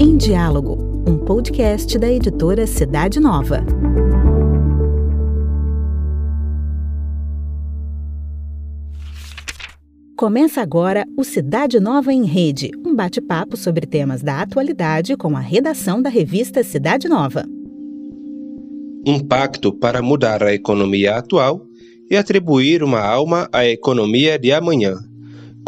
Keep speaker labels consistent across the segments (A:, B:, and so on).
A: Em Diálogo, um podcast da editora Cidade Nova. Começa agora o Cidade Nova em Rede, um bate-papo sobre temas da atualidade com a redação da revista Cidade Nova.
B: Um pacto para mudar a economia atual e atribuir uma alma à economia de amanhã.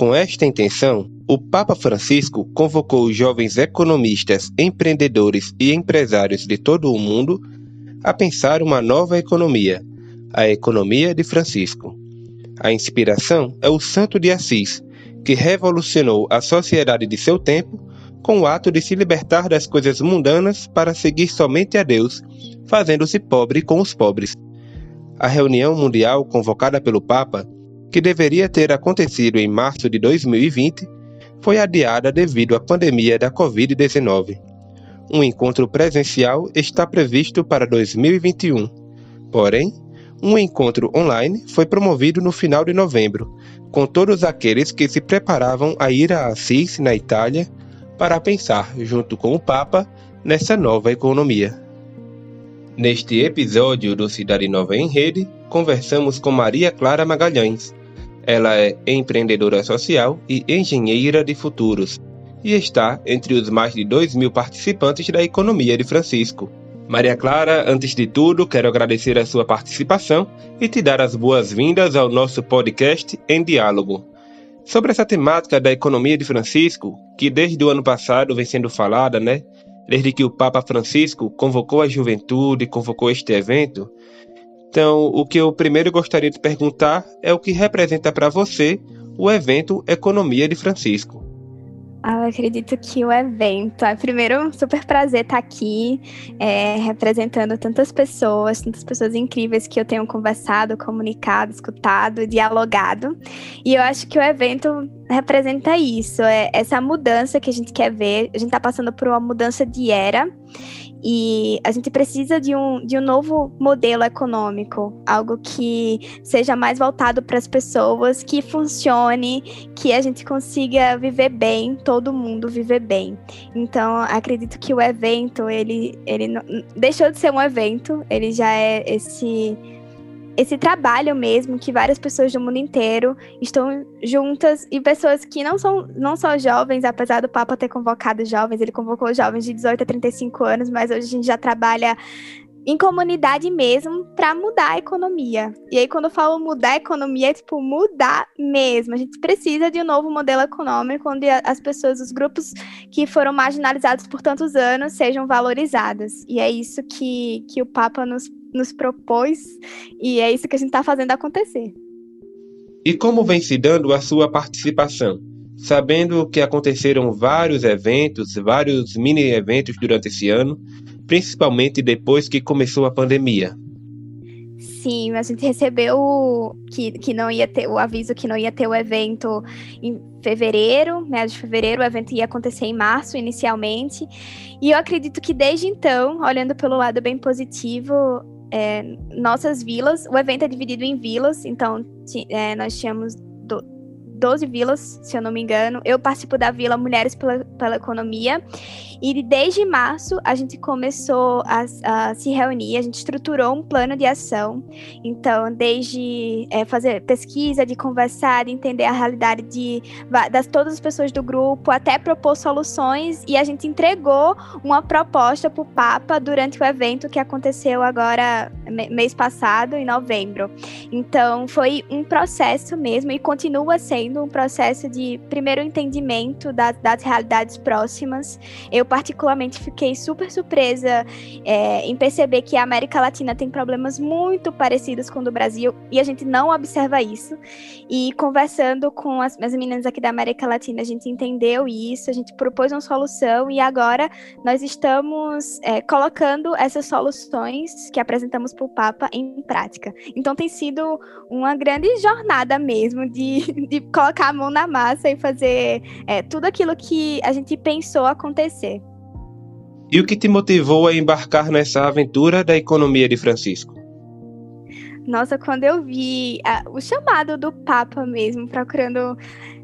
B: Com esta intenção, o Papa Francisco convocou jovens economistas, empreendedores e empresários de todo o mundo a pensar uma nova economia, a economia de Francisco. A inspiração é o Santo de Assis, que revolucionou a sociedade de seu tempo com o ato de se libertar das coisas mundanas para seguir somente a Deus, fazendo-se pobre com os pobres. A reunião mundial convocada pelo Papa, que deveria ter acontecido em março de 2020, foi adiada devido à pandemia da Covid-19. Um encontro presencial está previsto para 2021. Porém, um encontro online foi promovido no final de novembro, com todos aqueles que se preparavam a ir a Assis, na Itália, para pensar, junto com o Papa, nessa nova economia. Neste episódio do Cidade Nova em Rede, conversamos com Maria Clara Magalhães. Ela é empreendedora social e engenheira de futuros e está entre os mais de 2 mil participantes da economia de Francisco. Maria Clara, antes de tudo, quero agradecer a sua participação e te dar as boas-vindas ao nosso podcast Em Diálogo. Sobre essa temática da economia de Francisco, que desde o ano passado vem sendo falada, né? Desde que o Papa Francisco convocou a juventude, convocou este evento. Então, o que eu primeiro gostaria de perguntar é o que representa para você o evento Economia de Francisco.
C: Ah, eu acredito que o evento. É primeiro um super prazer estar aqui, é, representando tantas pessoas, tantas pessoas incríveis que eu tenho conversado, comunicado, escutado, dialogado. E eu acho que o evento representa isso, é essa mudança que a gente quer ver. A gente está passando por uma mudança de era. E a gente precisa de um, de um novo modelo econômico, algo que seja mais voltado para as pessoas, que funcione, que a gente consiga viver bem, todo mundo viver bem. Então, acredito que o evento, ele, ele deixou de ser um evento, ele já é esse esse trabalho mesmo que várias pessoas do mundo inteiro estão juntas e pessoas que não são não só jovens, apesar do Papa ter convocado jovens, ele convocou jovens de 18 a 35 anos, mas hoje a gente já trabalha em comunidade mesmo para mudar a economia. E aí quando eu falo mudar a economia, é tipo mudar mesmo. A gente precisa de um novo modelo econômico onde as pessoas, os grupos que foram marginalizados por tantos anos sejam valorizados. E é isso que, que o Papa nos nos propôs e é isso que a gente está fazendo acontecer.
B: E como vem se dando a sua participação? Sabendo que aconteceram vários eventos, vários mini eventos durante esse ano, principalmente depois que começou a pandemia.
C: Sim, a gente recebeu que, que não ia ter o aviso que não ia ter o evento em fevereiro, meados de fevereiro, o evento ia acontecer em março inicialmente. E eu acredito que desde então, olhando pelo lado bem positivo, é, nossas vilas. O evento é dividido em vilas, então é, nós tínhamos 12 vilas, se eu não me engano. Eu participo da Vila Mulheres pela, pela Economia. E desde março a gente começou a, a, se reunir, a gente estruturou um plano de ação. Então, desde é, fazer pesquisa, de conversar, de entender a realidade de, das todas as pessoas do grupo, até propor soluções. E a gente entregou uma proposta para o Papa durante o evento que aconteceu agora, mês passado, em novembro. Então, foi um processo mesmo e continua sendo um processo de primeiro entendimento das, realidades próximas. Eu, particularmente, fiquei super surpresa é, em perceber que a América Latina tem problemas muito parecidos com o do Brasil e a gente não observa isso. E conversando com as, as meninas aqui da América Latina, a gente entendeu isso, a gente propôs uma solução e agora nós estamos é, colocando essas soluções que apresentamos para o Papa em prática. Então tem sido uma grande jornada mesmo de, de colocar a mão na massa e fazer é, tudo aquilo que a gente pensou acontecer.
B: E o que te motivou a embarcar nessa aventura da economia de Francisco?
C: Nossa, quando eu vi a, o chamado do Papa mesmo, procurando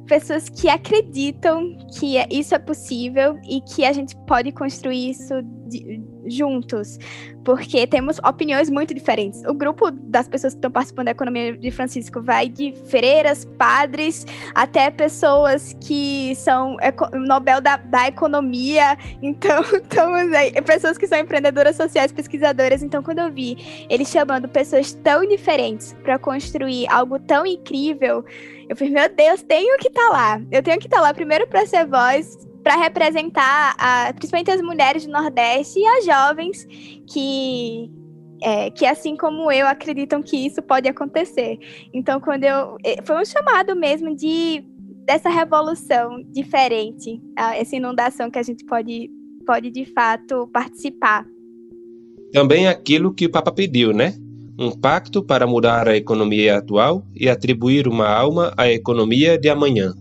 C: pessoas que acreditam que é, isso é possível e que a gente pode construir isso de, juntos, porque temos opiniões muito diferentes. O grupo das pessoas que estão participando da economia de Francisco vai de freiras, padres, até pessoas que são Nobel da, da economia. Então, estamos aí, pessoas que são empreendedoras sociais, pesquisadoras. Então, quando eu vi eles chamando pessoas tão diferentes para construir algo tão incrível, eu falei, meu Deus, tenho que estar tá lá. Eu tenho que estar tá lá primeiro para ser voz, para representar a, principalmente as mulheres do Nordeste e as jovens que é, que assim como eu acreditam que isso pode acontecer. Então, quando eu é, foi um chamado mesmo de dessa revolução diferente, essa inundação que a gente pode pode de fato participar.
B: Também aquilo que o Papa pediu, né? Um pacto para mudar a economia atual e atribuir uma alma à economia de amanhã.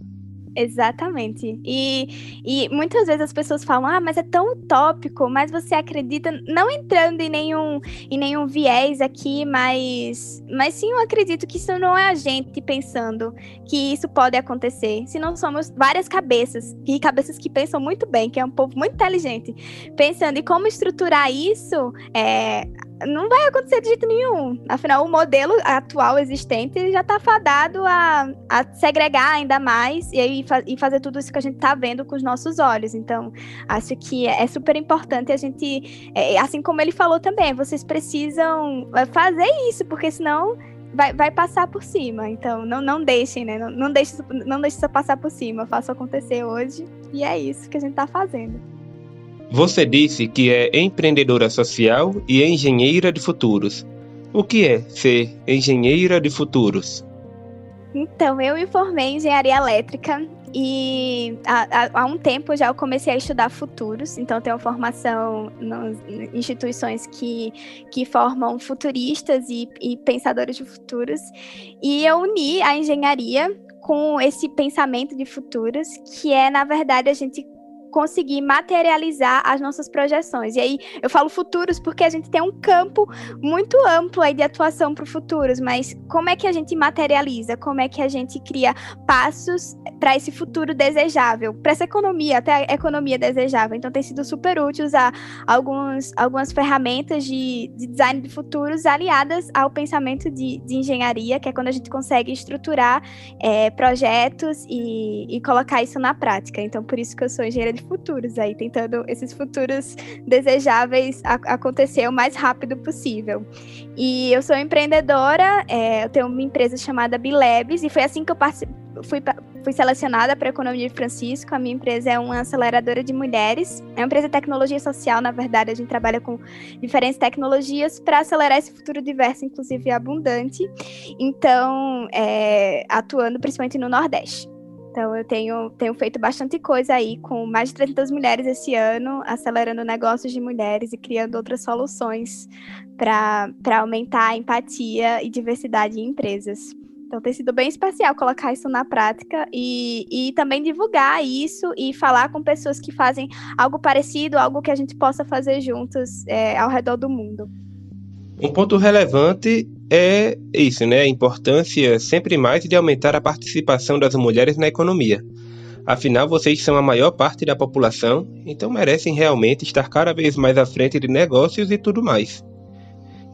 C: Exatamente. E, e muitas vezes as pessoas falam, ah, mas é tão utópico, mas você acredita, não entrando em nenhum, em nenhum viés aqui, mas, mas sim eu acredito que isso não é a gente pensando que isso pode acontecer. Se não somos várias cabeças, e cabeças que pensam muito bem, que é um povo muito inteligente, pensando em como estruturar isso, é, não vai acontecer de jeito nenhum. Afinal, o modelo atual existente já está fadado a, a segregar ainda mais e, aí, e fazer tudo isso que a gente está vendo com os nossos olhos. Então, acho que é super importante a gente, é, assim como ele falou também, vocês precisam é, fazer isso, porque senão vai, vai passar por cima. Então, não, não deixem, né? Não, não deixem não deixe isso passar por cima. Faça acontecer hoje. E é isso que a gente está fazendo.
B: Você disse que é empreendedora social e engenheira de futuros. O que é ser engenheira de futuros?
C: Então, eu me formei em engenharia elétrica e há, há, um tempo já eu comecei a estudar futuros, então tenho formação em instituições que, que formam futuristas e, e pensadores de futuros. E eu uni a engenharia com esse pensamento de futuros, que é, na verdade, a gente conseguir materializar as nossas projeções. E aí eu falo futuros porque a gente tem um campo muito amplo aí de atuação para o futuros, mas como é que a gente materializa? Como é que a gente cria passos para esse futuro desejável, para essa economia, até a economia desejável? Então tem sido super útil usar alguns, algumas ferramentas de, de design de futuros aliadas ao pensamento de, de, engenharia, que é quando a gente consegue estruturar é, projetos e, e colocar isso na prática. Então por isso que eu sou engenheira de futuros aí, tentando esses futuros desejáveis acontecer o mais rápido possível. E eu sou empreendedora, é, eu tenho uma empresa chamada Bilabs, e foi assim que eu fui, fui selecionada para a Economia de Francisco. A minha empresa é uma aceleradora de mulheres, é uma empresa de tecnologia social, na verdade, a gente trabalha com diferentes tecnologias para acelerar esse futuro diverso, inclusive abundante. Então, é, atuando principalmente no Nordeste. Então, eu tenho, tenho feito bastante coisa aí com mais de 300 mulheres esse ano, acelerando negócios de mulheres e criando outras soluções para aumentar a empatia e diversidade em empresas. Então, tem sido bem especial colocar isso na prática e, e também divulgar isso e falar com pessoas que fazem algo parecido, algo que a gente possa fazer juntos é, ao redor do mundo.
B: Um ponto relevante é isso, né? A importância sempre mais de aumentar a participação das mulheres na economia. Afinal, vocês são a maior parte da população, então merecem realmente estar cada vez mais à frente de negócios e tudo mais.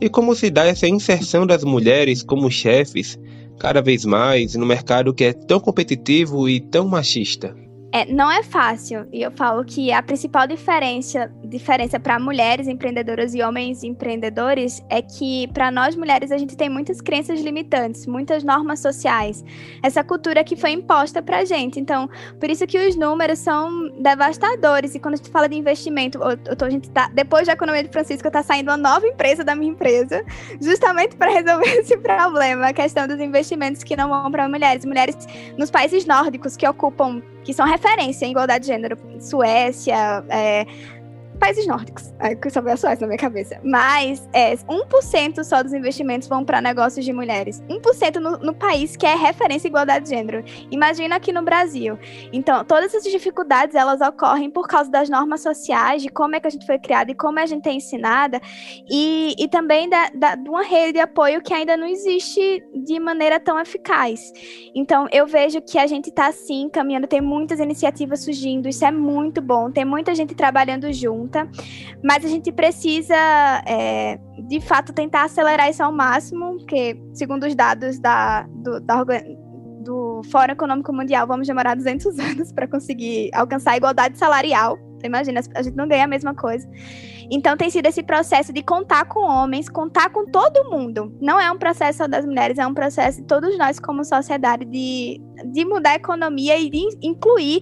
B: E como se dá essa inserção das mulheres como chefes, cada vez mais, no mercado que é tão competitivo e tão machista?
C: É, não é fácil. E eu falo que a principal diferença, diferença para mulheres empreendedoras e homens empreendedores é que para nós mulheres a gente tem muitas crenças limitantes, muitas normas sociais. Essa cultura que foi imposta para a gente. Então, por isso que os números são devastadores. E quando a gente fala de investimento, eu tô, a gente tá, depois da economia de Francisco, está saindo uma nova empresa da minha empresa, justamente para resolver esse problema, a questão dos investimentos que não vão para mulheres. Mulheres nos países nórdicos que ocupam que são referência em igualdade de gênero. Suécia, é, países nórdicos. Aí só veio a Suécia na minha cabeça. Mas é, 1% só dos investimentos vão para negócios de mulheres. 1% no, no país que é referência à igualdade de gênero. Imagina aqui no Brasil. Então, todas essas dificuldades, elas ocorrem por causa das normas sociais, de como é que a gente foi criada e como a gente é ensinada, e, e também da, da, de uma rede de apoio que ainda não existe de maneira tão eficaz. Então, eu vejo que a gente está, assim, caminhando, tem muitas iniciativas surgindo, isso é muito bom, tem muita gente trabalhando junta, mas a gente precisa, é, de fato, tentar acelerar isso ao máximo, porque, segundo os dados da, do, da do Fórum Econômico Mundial, vamos demorar 200 anos para conseguir alcançar a igualdade salarial. Imagina, a gente não ganha a mesma coisa. Então tem sido esse processo de contar com homens, contar com todo mundo. Não é um processo só das mulheres, é um processo de todos nós como sociedade de, de mudar a economia e de incluir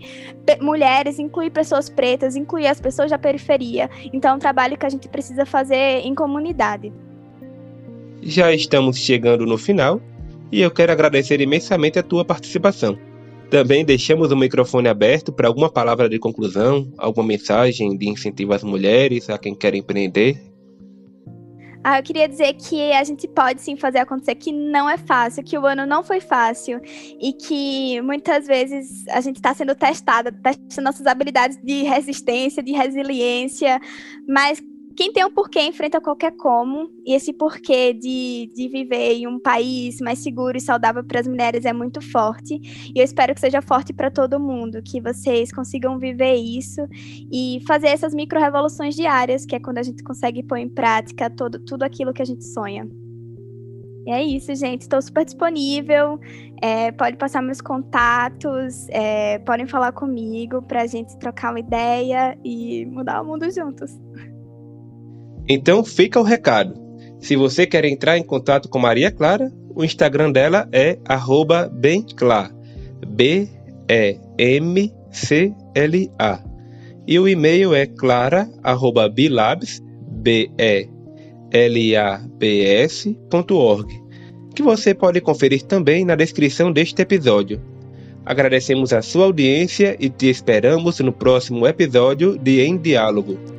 C: mulheres, incluir pessoas pretas, incluir as pessoas da periferia. Então é um trabalho que a gente precisa fazer em comunidade.
B: Já estamos chegando no final e eu quero agradecer imensamente a tua participação. Também deixamos o microfone aberto para alguma palavra de conclusão, alguma mensagem de incentivo às mulheres, a quem quer empreender.
C: Ah, eu queria dizer que a gente pode sim fazer acontecer, que não é fácil, que o ano não foi fácil e que muitas vezes a gente está sendo testada, testando nossas habilidades de resistência, de resiliência, mas quem tem um porquê enfrenta qualquer como, e esse porquê de, de viver em um país mais seguro e saudável para as mulheres é muito forte. E eu espero que seja forte para todo mundo, que vocês consigam viver isso e fazer essas micro-revoluções diárias, que é quando a gente consegue pôr em prática todo, tudo aquilo que a gente sonha. E é isso, gente. Estou super disponível. É, pode passar meus contatos, é, podem falar comigo para a gente trocar uma ideia e mudar o mundo juntos.
B: Então fica o recado. Se você quer entrar em contato com Maria Clara, o Instagram dela é @bemcla, B E M C L A. E o e-mail é clara@bilabs, B E L A B que você pode conferir também na descrição deste episódio. Agradecemos a sua audiência e te esperamos no próximo episódio de Em Diálogo.